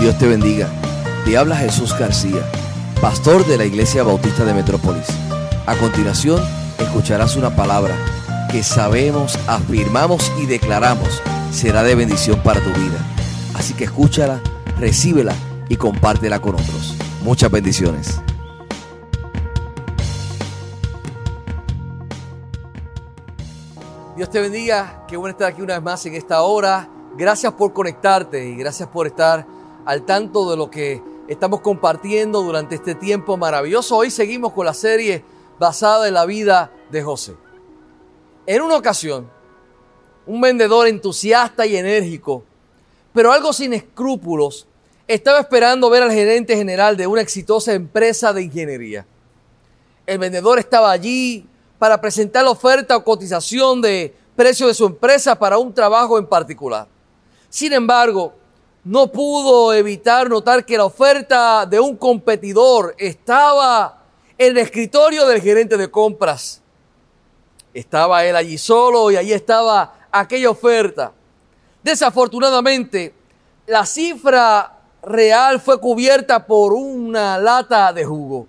Dios te bendiga. Te habla Jesús García, pastor de la Iglesia Bautista de Metrópolis. A continuación, escucharás una palabra que sabemos, afirmamos y declaramos será de bendición para tu vida. Así que escúchala, recíbela y compártela con otros. Muchas bendiciones. Dios te bendiga, qué bueno estar aquí una vez más en esta hora. Gracias por conectarte y gracias por estar al tanto de lo que estamos compartiendo durante este tiempo maravilloso. Hoy seguimos con la serie basada en la vida de José. En una ocasión, un vendedor entusiasta y enérgico, pero algo sin escrúpulos, estaba esperando ver al gerente general de una exitosa empresa de ingeniería. El vendedor estaba allí para presentar la oferta o cotización de precio de su empresa para un trabajo en particular. Sin embargo, no pudo evitar notar que la oferta de un competidor estaba en el escritorio del gerente de compras. Estaba él allí solo y allí estaba aquella oferta. Desafortunadamente, la cifra real fue cubierta por una lata de jugo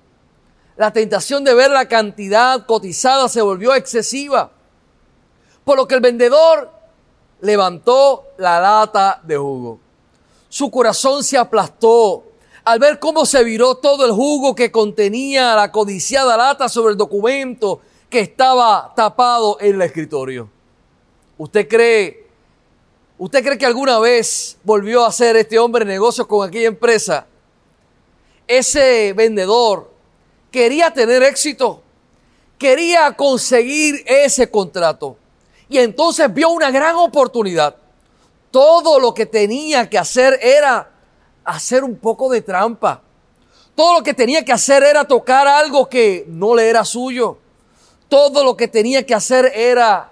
la tentación de ver la cantidad cotizada se volvió excesiva. Por lo que el vendedor levantó la lata de jugo. Su corazón se aplastó al ver cómo se viró todo el jugo que contenía la codiciada lata sobre el documento que estaba tapado en el escritorio. ¿Usted cree, usted cree que alguna vez volvió a hacer este hombre negocios con aquella empresa? Ese vendedor quería tener éxito, quería conseguir ese contrato. Y entonces vio una gran oportunidad. Todo lo que tenía que hacer era hacer un poco de trampa. Todo lo que tenía que hacer era tocar algo que no le era suyo. Todo lo que tenía que hacer era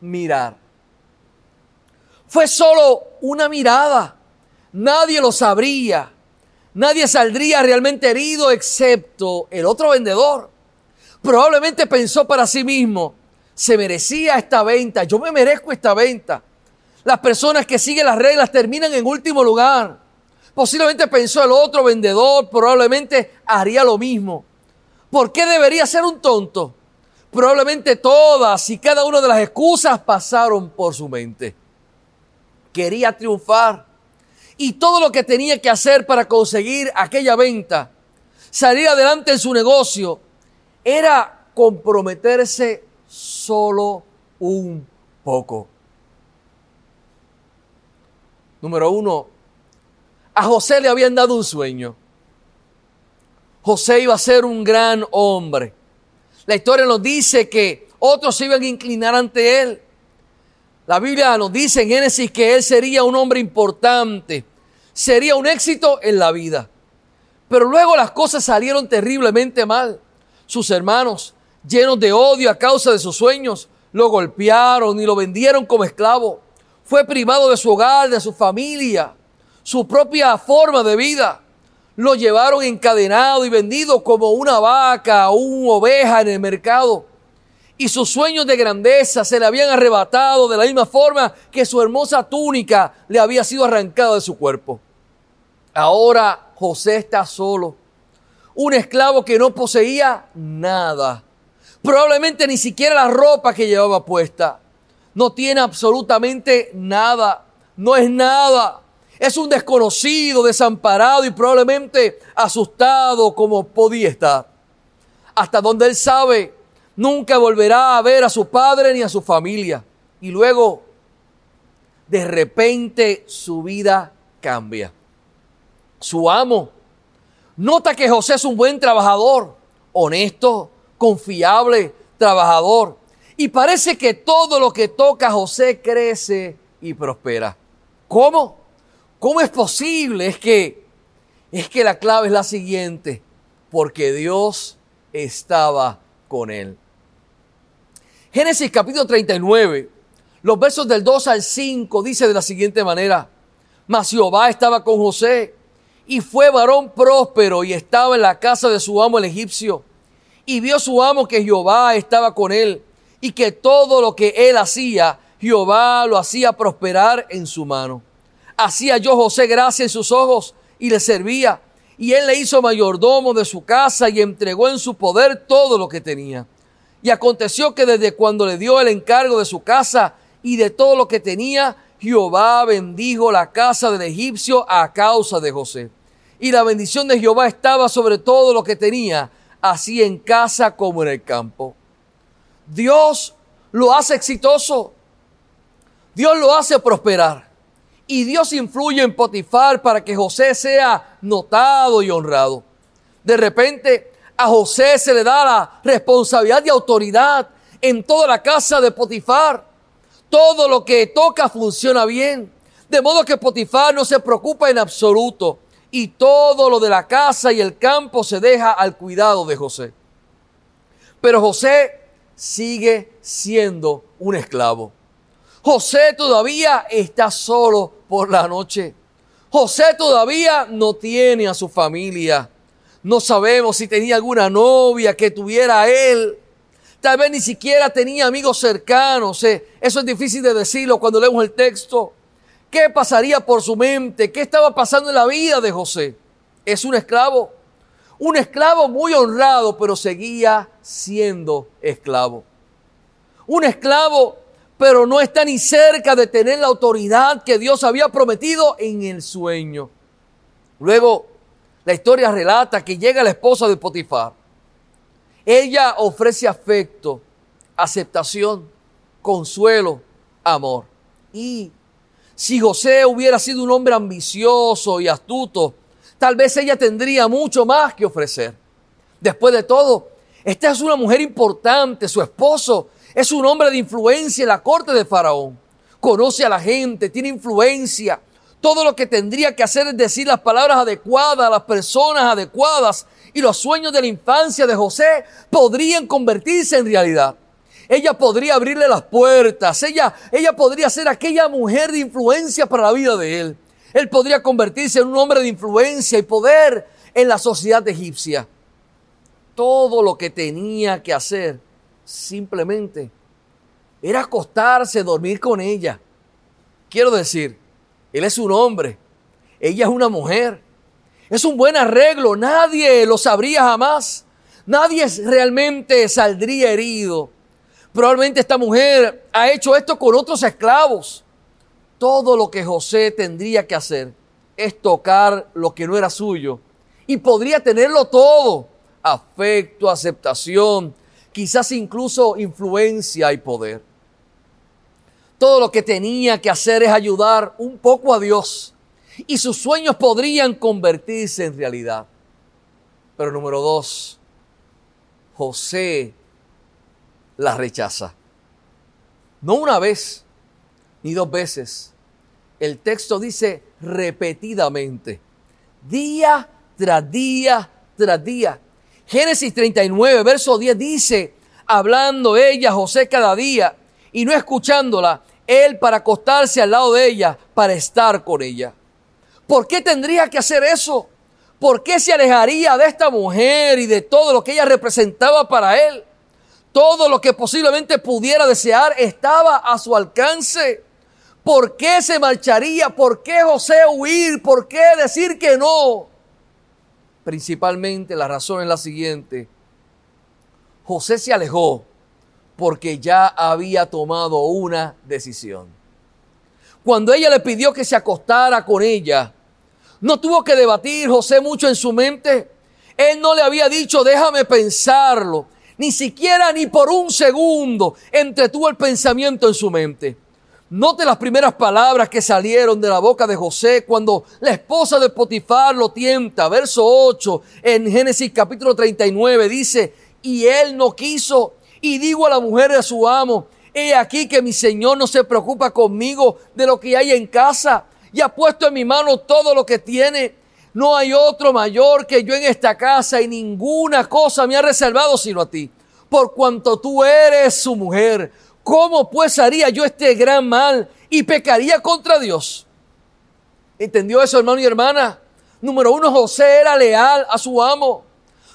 mirar. Fue solo una mirada. Nadie lo sabría. Nadie saldría realmente herido excepto el otro vendedor. Probablemente pensó para sí mismo, se merecía esta venta, yo me merezco esta venta. Las personas que siguen las reglas terminan en último lugar. Posiblemente pensó el otro vendedor, probablemente haría lo mismo. ¿Por qué debería ser un tonto? Probablemente todas y cada una de las excusas pasaron por su mente. Quería triunfar y todo lo que tenía que hacer para conseguir aquella venta, salir adelante en su negocio, era comprometerse solo un poco. Número uno, a José le habían dado un sueño. José iba a ser un gran hombre. La historia nos dice que otros se iban a inclinar ante él. La Biblia nos dice en Génesis que él sería un hombre importante, sería un éxito en la vida. Pero luego las cosas salieron terriblemente mal. Sus hermanos, llenos de odio a causa de sus sueños, lo golpearon y lo vendieron como esclavo. Fue privado de su hogar, de su familia, su propia forma de vida. Lo llevaron encadenado y vendido como una vaca o una oveja en el mercado y sus sueños de grandeza se le habían arrebatado de la misma forma que su hermosa túnica le había sido arrancada de su cuerpo. Ahora José está solo, un esclavo que no poseía nada, probablemente ni siquiera la ropa que llevaba puesta. No tiene absolutamente nada, no es nada. Es un desconocido, desamparado y probablemente asustado como podía estar. Hasta donde él sabe, nunca volverá a ver a su padre ni a su familia. Y luego, de repente, su vida cambia. Su amo nota que José es un buen trabajador, honesto, confiable, trabajador. Y parece que todo lo que toca José crece y prospera. ¿Cómo? ¿Cómo es posible? Es que es que la clave es la siguiente, porque Dios estaba con él. Génesis capítulo 39, los versos del 2 al 5 dice de la siguiente manera, mas Jehová estaba con José y fue varón próspero y estaba en la casa de su amo el egipcio. Y vio su amo que Jehová estaba con él y que todo lo que él hacía, Jehová lo hacía prosperar en su mano. Hacía yo José gracia en sus ojos y le servía. Y él le hizo mayordomo de su casa y entregó en su poder todo lo que tenía. Y aconteció que desde cuando le dio el encargo de su casa y de todo lo que tenía, Jehová bendijo la casa del egipcio a causa de José. Y la bendición de Jehová estaba sobre todo lo que tenía, así en casa como en el campo. Dios lo hace exitoso. Dios lo hace prosperar. Y Dios influye en Potifar para que José sea notado y honrado. De repente a José se le da la responsabilidad y autoridad en toda la casa de Potifar. Todo lo que toca funciona bien. De modo que Potifar no se preocupa en absoluto. Y todo lo de la casa y el campo se deja al cuidado de José. Pero José sigue siendo un esclavo. José todavía está solo por la noche. José todavía no tiene a su familia. No sabemos si tenía alguna novia que tuviera él. Tal vez ni siquiera tenía amigos cercanos. Eh, eso es difícil de decirlo cuando leemos el texto. ¿Qué pasaría por su mente? ¿Qué estaba pasando en la vida de José? Es un esclavo. Un esclavo muy honrado, pero seguía siendo esclavo. Un esclavo, pero no está ni cerca de tener la autoridad que Dios había prometido en el sueño. Luego, la historia relata que llega la esposa de Potifar. Ella ofrece afecto, aceptación, consuelo, amor. Y si José hubiera sido un hombre ambicioso y astuto, tal vez ella tendría mucho más que ofrecer. Después de todo, esta es una mujer importante, su esposo es un hombre de influencia en la corte de Faraón. Conoce a la gente, tiene influencia, todo lo que tendría que hacer es decir las palabras adecuadas las personas adecuadas y los sueños de la infancia de José podrían convertirse en realidad. Ella podría abrirle las puertas, ella, ella podría ser aquella mujer de influencia para la vida de él. Él podría convertirse en un hombre de influencia y poder en la sociedad egipcia. Todo lo que tenía que hacer simplemente era acostarse, dormir con ella. Quiero decir, él es un hombre, ella es una mujer. Es un buen arreglo, nadie lo sabría jamás. Nadie realmente saldría herido. Probablemente esta mujer ha hecho esto con otros esclavos. Todo lo que José tendría que hacer es tocar lo que no era suyo. Y podría tenerlo todo. Afecto, aceptación, quizás incluso influencia y poder. Todo lo que tenía que hacer es ayudar un poco a Dios y sus sueños podrían convertirse en realidad. Pero número dos, José la rechaza. No una vez, ni dos veces. El texto dice repetidamente, día tras día tras día. Génesis 39, verso 10 dice, hablando ella, José cada día, y no escuchándola, él para acostarse al lado de ella, para estar con ella. ¿Por qué tendría que hacer eso? ¿Por qué se alejaría de esta mujer y de todo lo que ella representaba para él? Todo lo que posiblemente pudiera desear estaba a su alcance. ¿Por qué se marcharía? ¿Por qué José huir? ¿Por qué decir que no? Principalmente la razón es la siguiente. José se alejó porque ya había tomado una decisión. Cuando ella le pidió que se acostara con ella, no tuvo que debatir José mucho en su mente. Él no le había dicho, déjame pensarlo. Ni siquiera ni por un segundo entretuvo el pensamiento en su mente. Note las primeras palabras que salieron de la boca de José cuando la esposa de Potifar lo tienta. Verso 8 en Génesis capítulo 39 dice, y él no quiso y digo a la mujer de su amo, he aquí que mi Señor no se preocupa conmigo de lo que hay en casa y ha puesto en mi mano todo lo que tiene. No hay otro mayor que yo en esta casa y ninguna cosa me ha reservado sino a ti. Por cuanto tú eres su mujer, ¿cómo pues haría yo este gran mal y pecaría contra Dios? ¿Entendió eso, hermano y hermana? Número uno, José era leal a su amo.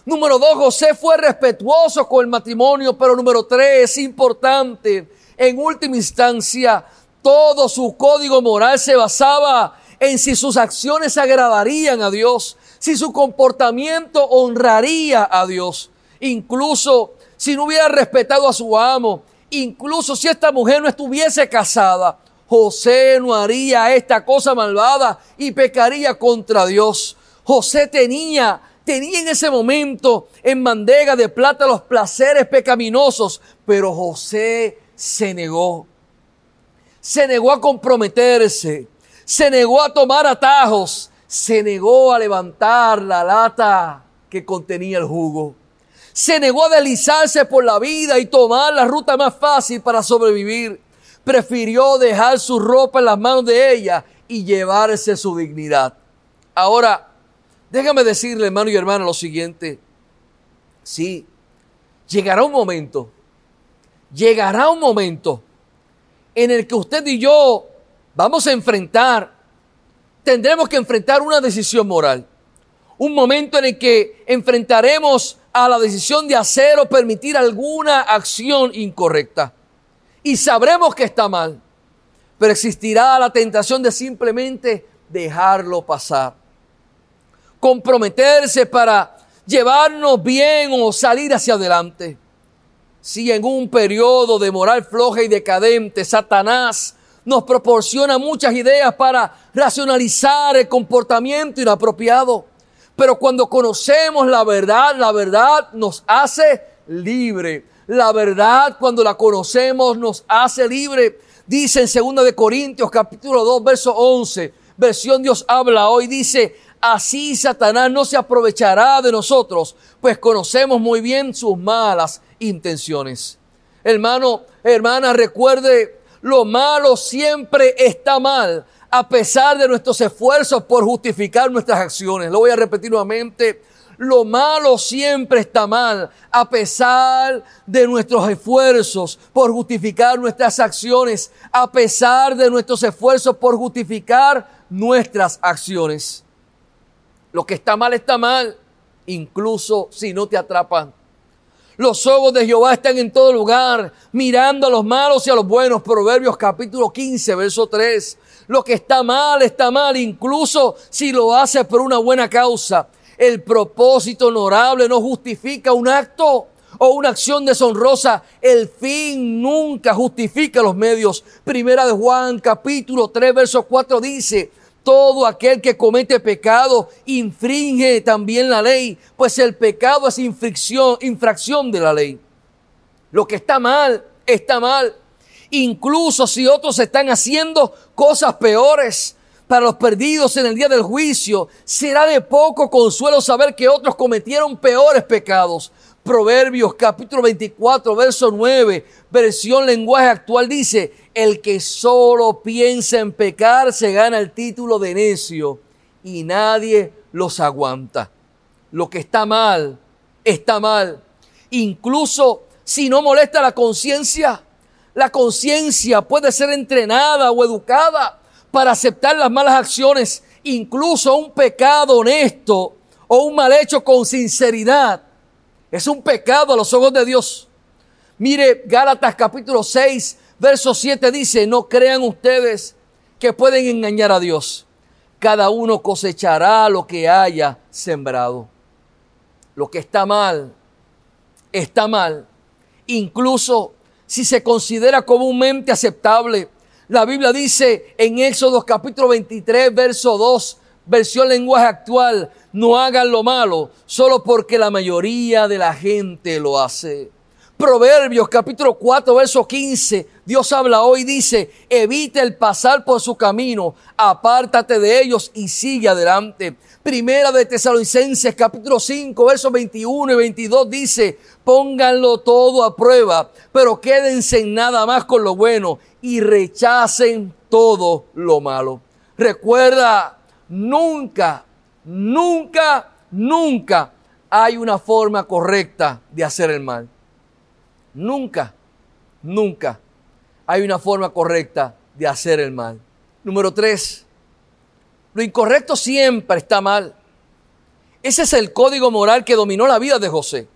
Número dos, José fue respetuoso con el matrimonio, pero número tres, es importante, en última instancia, todo su código moral se basaba en si sus acciones agradarían a Dios, si su comportamiento honraría a Dios. Incluso si no hubiera respetado a su amo, incluso si esta mujer no estuviese casada, José no haría esta cosa malvada y pecaría contra Dios. José tenía, tenía en ese momento en bandeja de plata los placeres pecaminosos, pero José se negó. Se negó a comprometerse, se negó a tomar atajos, se negó a levantar la lata que contenía el jugo. Se negó a deslizarse por la vida y tomar la ruta más fácil para sobrevivir. Prefirió dejar su ropa en las manos de ella y llevarse su dignidad. Ahora, déjame decirle, hermano y hermana, lo siguiente. Sí, llegará un momento, llegará un momento en el que usted y yo vamos a enfrentar tendremos que enfrentar una decisión moral. Un momento en el que enfrentaremos a la decisión de hacer o permitir alguna acción incorrecta. Y sabremos que está mal. Pero existirá la tentación de simplemente dejarlo pasar. Comprometerse para llevarnos bien o salir hacia adelante. Si en un periodo de moral floja y decadente Satanás nos proporciona muchas ideas para racionalizar el comportamiento inapropiado. Pero cuando conocemos la verdad, la verdad nos hace libre. La verdad cuando la conocemos nos hace libre. Dice en 2 de Corintios capítulo 2 verso 11, versión Dios habla hoy, dice, así Satanás no se aprovechará de nosotros, pues conocemos muy bien sus malas intenciones. Hermano, hermana, recuerde lo malo siempre está mal, a pesar de nuestros esfuerzos por justificar nuestras acciones. Lo voy a repetir nuevamente. Lo malo siempre está mal, a pesar de nuestros esfuerzos por justificar nuestras acciones, a pesar de nuestros esfuerzos por justificar nuestras acciones. Lo que está mal está mal, incluso si no te atrapan los ojos de Jehová están en todo lugar, mirando a los malos y a los buenos. Proverbios capítulo 15, verso 3. Lo que está mal está mal, incluso si lo hace por una buena causa. El propósito honorable no justifica un acto o una acción deshonrosa. El fin nunca justifica los medios. Primera de Juan capítulo 3, verso 4 dice, todo aquel que comete pecado infringe también la ley, pues el pecado es infracción, infracción de la ley. Lo que está mal, está mal. Incluso si otros están haciendo cosas peores para los perdidos en el día del juicio, será de poco consuelo saber que otros cometieron peores pecados. Proverbios capítulo 24, verso 9, versión lenguaje actual dice, el que solo piensa en pecar se gana el título de necio y nadie los aguanta. Lo que está mal, está mal. Incluso si no molesta la conciencia, la conciencia puede ser entrenada o educada para aceptar las malas acciones, incluso un pecado honesto o un mal hecho con sinceridad. Es un pecado a los ojos de Dios. Mire, Gálatas capítulo 6, Verso 7 dice, no crean ustedes que pueden engañar a Dios. Cada uno cosechará lo que haya sembrado. Lo que está mal, está mal. Incluso si se considera comúnmente aceptable. La Biblia dice en Éxodo capítulo 23, verso 2, versión lenguaje actual, no hagan lo malo solo porque la mayoría de la gente lo hace. Proverbios capítulo 4, verso 15, Dios habla hoy, dice, evite el pasar por su camino, apártate de ellos y sigue adelante. Primera de Tesalonicenses capítulo 5, versos 21 y 22 dice, pónganlo todo a prueba, pero quédense en nada más con lo bueno y rechacen todo lo malo. Recuerda, nunca, nunca, nunca hay una forma correcta de hacer el mal. Nunca, nunca hay una forma correcta de hacer el mal. Número tres, lo incorrecto siempre está mal. Ese es el código moral que dominó la vida de José.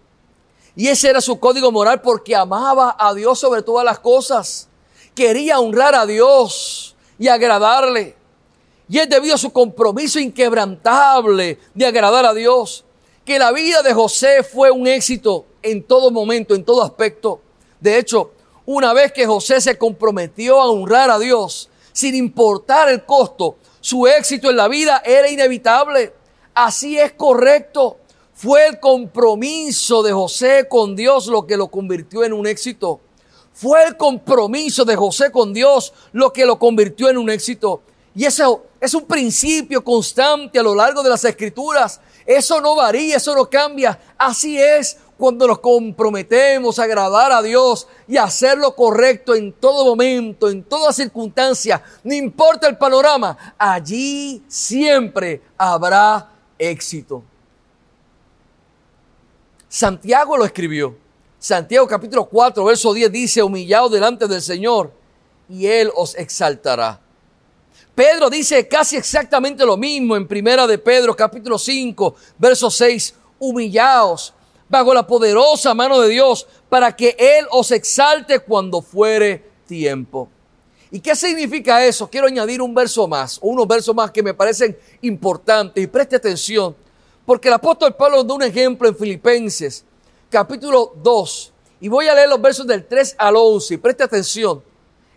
Y ese era su código moral porque amaba a Dios sobre todas las cosas. Quería honrar a Dios y agradarle. Y es debido a su compromiso inquebrantable de agradar a Dios que la vida de José fue un éxito en todo momento, en todo aspecto. De hecho, una vez que José se comprometió a honrar a Dios, sin importar el costo, su éxito en la vida era inevitable. Así es correcto. Fue el compromiso de José con Dios lo que lo convirtió en un éxito. Fue el compromiso de José con Dios lo que lo convirtió en un éxito. Y eso es un principio constante a lo largo de las escrituras. Eso no varía, eso no cambia. Así es cuando nos comprometemos a agradar a Dios y a hacer lo correcto en todo momento, en toda circunstancia, no importa el panorama, allí siempre habrá éxito. Santiago lo escribió. Santiago capítulo 4, verso 10 dice, humillado delante del Señor y Él os exaltará. Pedro dice casi exactamente lo mismo en primera de Pedro capítulo 5, verso 6, humillaos bajo la poderosa mano de Dios para que Él os exalte cuando fuere tiempo. ¿Y qué significa eso? Quiero añadir un verso más, unos versos más que me parecen importantes y preste atención, porque el apóstol Pablo nos da un ejemplo en Filipenses capítulo 2 y voy a leer los versos del 3 al 11 y preste atención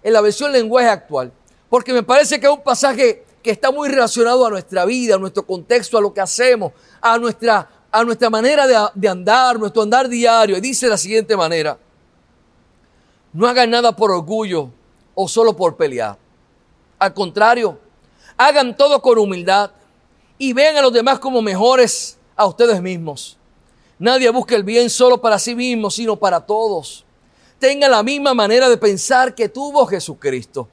en la versión lenguaje actual porque me parece que es un pasaje que está muy relacionado a nuestra vida, a nuestro contexto, a lo que hacemos, a nuestra, a nuestra manera de, de andar, nuestro andar diario. Y dice de la siguiente manera, no hagan nada por orgullo o solo por pelear. Al contrario, hagan todo con humildad y vean a los demás como mejores a ustedes mismos. Nadie busque el bien solo para sí mismo, sino para todos. Tengan la misma manera de pensar que tuvo Jesucristo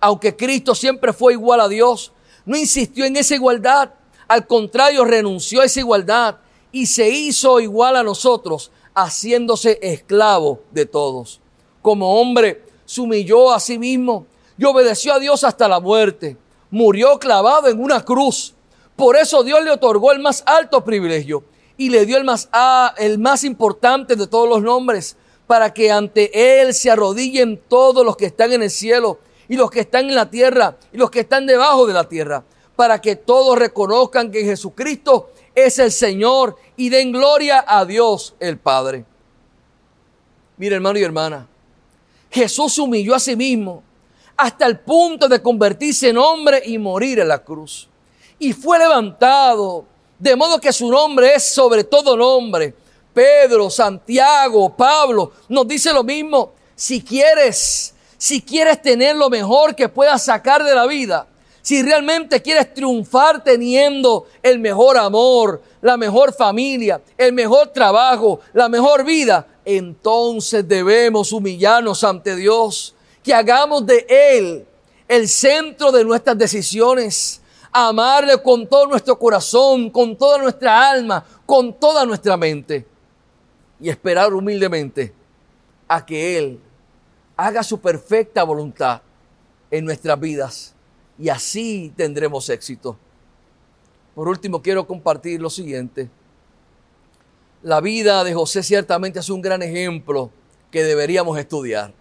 aunque Cristo siempre fue igual a Dios, no insistió en esa igualdad, al contrario, renunció a esa igualdad y se hizo igual a nosotros, haciéndose esclavo de todos. Como hombre, se humilló a sí mismo y obedeció a Dios hasta la muerte. Murió clavado en una cruz. Por eso Dios le otorgó el más alto privilegio y le dio el más, ah, el más importante de todos los nombres, para que ante Él se arrodillen todos los que están en el cielo y los que están en la tierra y los que están debajo de la tierra, para que todos reconozcan que Jesucristo es el Señor y den gloria a Dios el Padre. Mire hermano y hermana, Jesús se humilló a sí mismo hasta el punto de convertirse en hombre y morir en la cruz. Y fue levantado, de modo que su nombre es sobre todo nombre. Pedro, Santiago, Pablo nos dice lo mismo. Si quieres si quieres tener lo mejor que puedas sacar de la vida, si realmente quieres triunfar teniendo el mejor amor, la mejor familia, el mejor trabajo, la mejor vida, entonces debemos humillarnos ante Dios, que hagamos de Él el centro de nuestras decisiones, amarle con todo nuestro corazón, con toda nuestra alma, con toda nuestra mente y esperar humildemente a que Él haga su perfecta voluntad en nuestras vidas y así tendremos éxito. Por último, quiero compartir lo siguiente. La vida de José ciertamente es un gran ejemplo que deberíamos estudiar.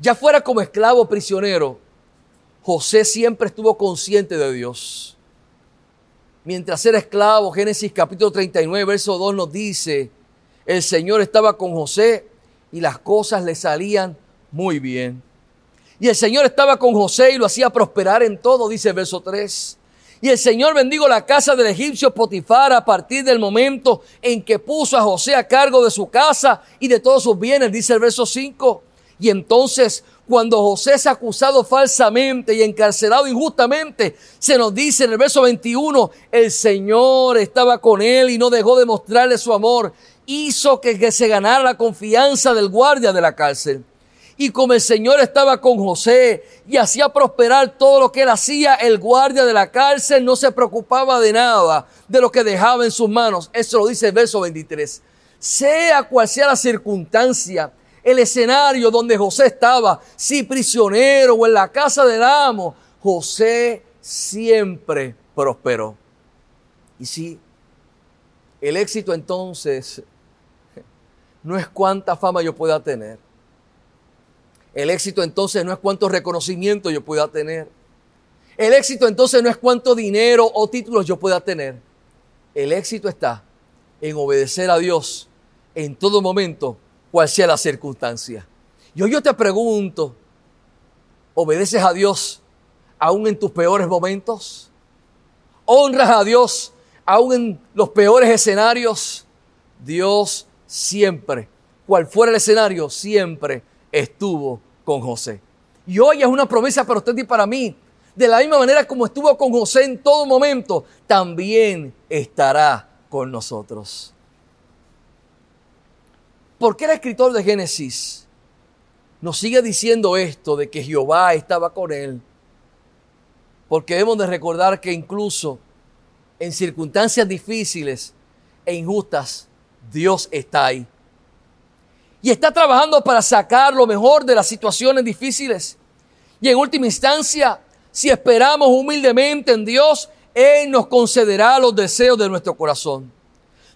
Ya fuera como esclavo o prisionero, José siempre estuvo consciente de Dios. Mientras era esclavo, Génesis capítulo 39, verso 2 nos dice, el Señor estaba con José y las cosas le salían muy bien. Y el Señor estaba con José y lo hacía prosperar en todo, dice el verso 3. Y el Señor bendijo la casa del egipcio Potifar a partir del momento en que puso a José a cargo de su casa y de todos sus bienes, dice el verso 5. Y entonces, cuando José es acusado falsamente y encarcelado injustamente, se nos dice en el verso 21, el Señor estaba con él y no dejó de mostrarle su amor hizo que, se ganara la confianza del guardia de la cárcel. Y como el Señor estaba con José y hacía prosperar todo lo que él hacía, el guardia de la cárcel no se preocupaba de nada de lo que dejaba en sus manos. Eso lo dice el verso 23. Sea cual sea la circunstancia, el escenario donde José estaba, si prisionero o en la casa del amo, José siempre prosperó. Y si el éxito entonces no es cuánta fama yo pueda tener. El éxito entonces no es cuánto reconocimiento yo pueda tener. El éxito entonces no es cuánto dinero o títulos yo pueda tener. El éxito está en obedecer a Dios en todo momento, cual sea la circunstancia. Y hoy yo te pregunto, ¿obedeces a Dios aún en tus peores momentos? ¿Honras a Dios aún en los peores escenarios? Dios siempre, cual fuera el escenario, siempre estuvo con José. Y hoy es una promesa para usted y para mí. De la misma manera como estuvo con José en todo momento, también estará con nosotros. ¿Por qué el escritor de Génesis nos sigue diciendo esto de que Jehová estaba con él? Porque debemos de recordar que incluso en circunstancias difíciles e injustas, Dios está ahí. Y está trabajando para sacar lo mejor de las situaciones difíciles. Y en última instancia, si esperamos humildemente en Dios, Él nos concederá los deseos de nuestro corazón.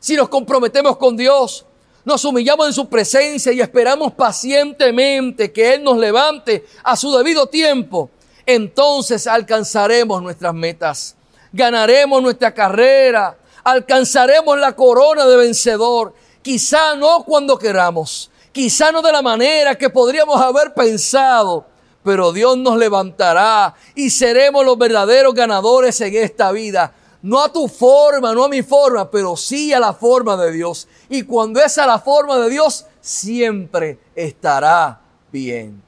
Si nos comprometemos con Dios, nos humillamos en su presencia y esperamos pacientemente que Él nos levante a su debido tiempo, entonces alcanzaremos nuestras metas, ganaremos nuestra carrera, alcanzaremos la corona de vencedor, quizá no cuando queramos, quizá no de la manera que podríamos haber pensado, pero Dios nos levantará y seremos los verdaderos ganadores en esta vida. No a tu forma, no a mi forma, pero sí a la forma de Dios. Y cuando es a la forma de Dios, siempre estará bien.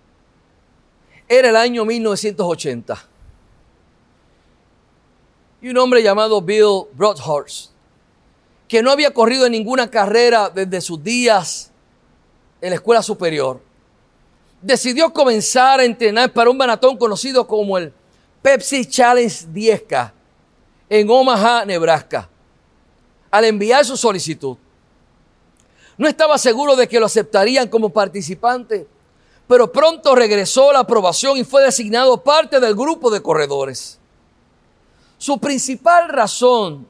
Era el año 1980. Y un hombre llamado Bill Broadhurst, que no había corrido en ninguna carrera desde sus días en la escuela superior, decidió comenzar a entrenar para un maratón conocido como el Pepsi Challenge 10K en Omaha, Nebraska, al enviar su solicitud. No estaba seguro de que lo aceptarían como participante, pero pronto regresó la aprobación y fue designado parte del grupo de corredores. Su principal razón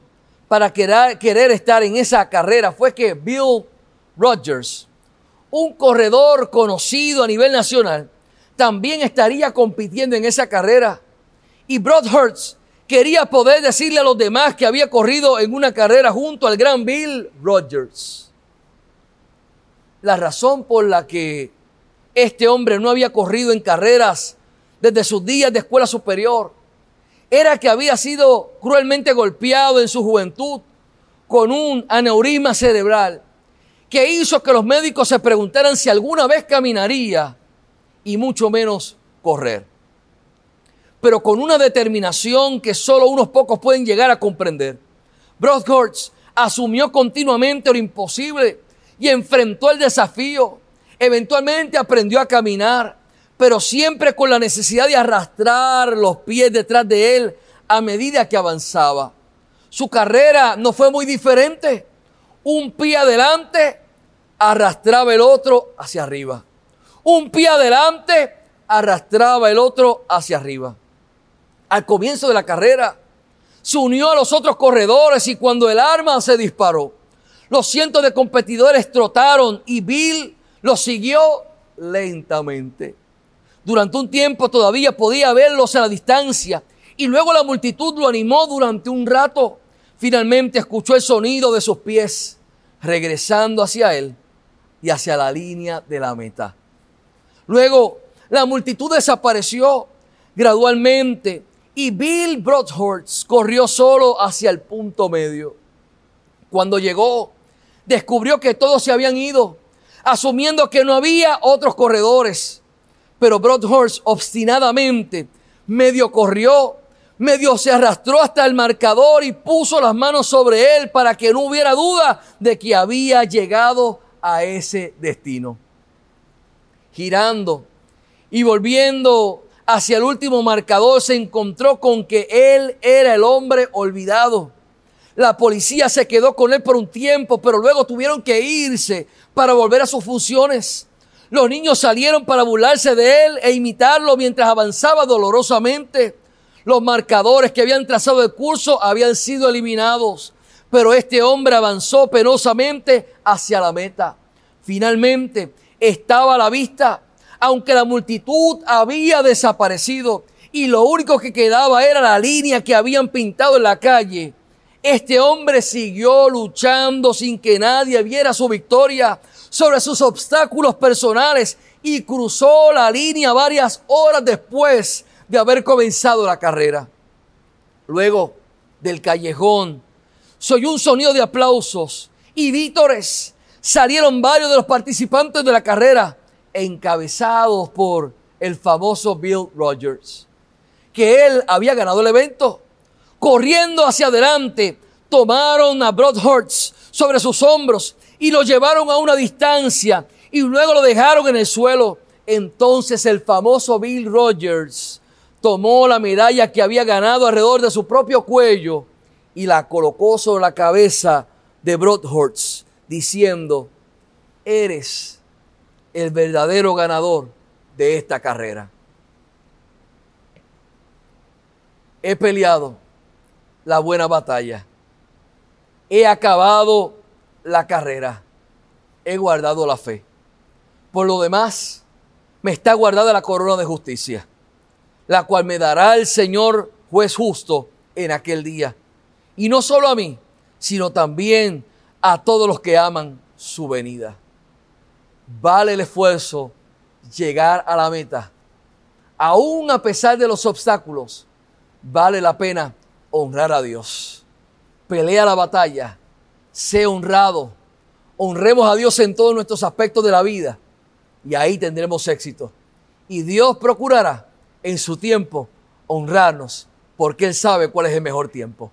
para querer, estar en esa carrera fue que Bill Rogers, un corredor conocido a nivel nacional, también estaría compitiendo en esa carrera. Y Broadhurst quería poder decirle a los demás que había corrido en una carrera junto al gran Bill Rogers. La razón por la que este hombre no había corrido en carreras desde sus días de escuela superior era que había sido cruelmente golpeado en su juventud con un aneurisma cerebral que hizo que los médicos se preguntaran si alguna vez caminaría y mucho menos correr pero con una determinación que solo unos pocos pueden llegar a comprender. Broadhurst asumió continuamente lo imposible y enfrentó el desafío. Eventualmente aprendió a caminar, pero siempre con la necesidad de arrastrar los pies detrás de él a medida que avanzaba. Su carrera no fue muy diferente. Un pie adelante arrastraba el otro hacia arriba. Un pie adelante arrastraba el otro hacia arriba al comienzo de la carrera. Se unió a los otros corredores y cuando el arma se disparó, los cientos de competidores trotaron y Bill lo siguió lentamente. Durante un tiempo todavía podía verlos a la distancia y luego la multitud lo animó durante un rato. Finalmente escuchó el sonido de sus pies regresando hacia él y hacia la línea de la meta. Luego la multitud desapareció gradualmente y Bill Broadhurst corrió solo hacia el punto medio. Cuando llegó, descubrió que todos se habían ido, asumiendo que no había otros corredores. Pero Broadhurst obstinadamente medio corrió, medio se arrastró hasta el marcador y puso las manos sobre él para que no hubiera duda de que había llegado a ese destino. Girando y volviendo hacia el último marcador se encontró con que él era el hombre olvidado. La policía se quedó con él por un tiempo, pero luego tuvieron que irse para volver a sus funciones. Los niños salieron para burlarse de él e imitarlo mientras avanzaba dolorosamente. Los marcadores que habían trazado el curso habían sido eliminados, pero este hombre avanzó penosamente hacia la meta. Finalmente estaba a la vista aunque la multitud había desaparecido y lo único que quedaba era la línea que habían pintado en la calle, este hombre siguió luchando sin que nadie viera su victoria sobre sus obstáculos personales y cruzó la línea varias horas después de haber comenzado la carrera. Luego del callejón, soy un sonido de aplausos y vítores. Salieron varios de los participantes de la carrera, encabezados por el famoso Bill Rogers, que él había ganado el evento. Corriendo hacia adelante, tomaron a Broadhurst sobre sus hombros y lo llevaron a una distancia y luego lo dejaron en el suelo. Entonces el famoso Bill Rogers tomó la medalla que había ganado alrededor de su propio cuello y la colocó sobre la cabeza de Broadhurst, diciendo, eres el verdadero ganador de esta carrera. He peleado la buena batalla. He acabado la carrera. He guardado la fe. Por lo demás, me está guardada la corona de justicia, la cual me dará el Señor juez justo en aquel día. Y no solo a mí, sino también a todos los que aman su venida. Vale el esfuerzo llegar a la meta. Aún a pesar de los obstáculos, vale la pena honrar a Dios. Pelea la batalla, sé honrado, honremos a Dios en todos nuestros aspectos de la vida y ahí tendremos éxito. Y Dios procurará en su tiempo honrarnos porque Él sabe cuál es el mejor tiempo.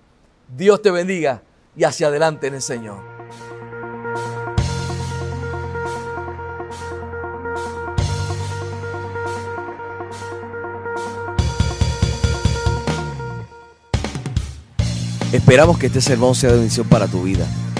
Dios te bendiga y hacia adelante en el Señor. Esperamos que este sermón sea de bendición para tu vida.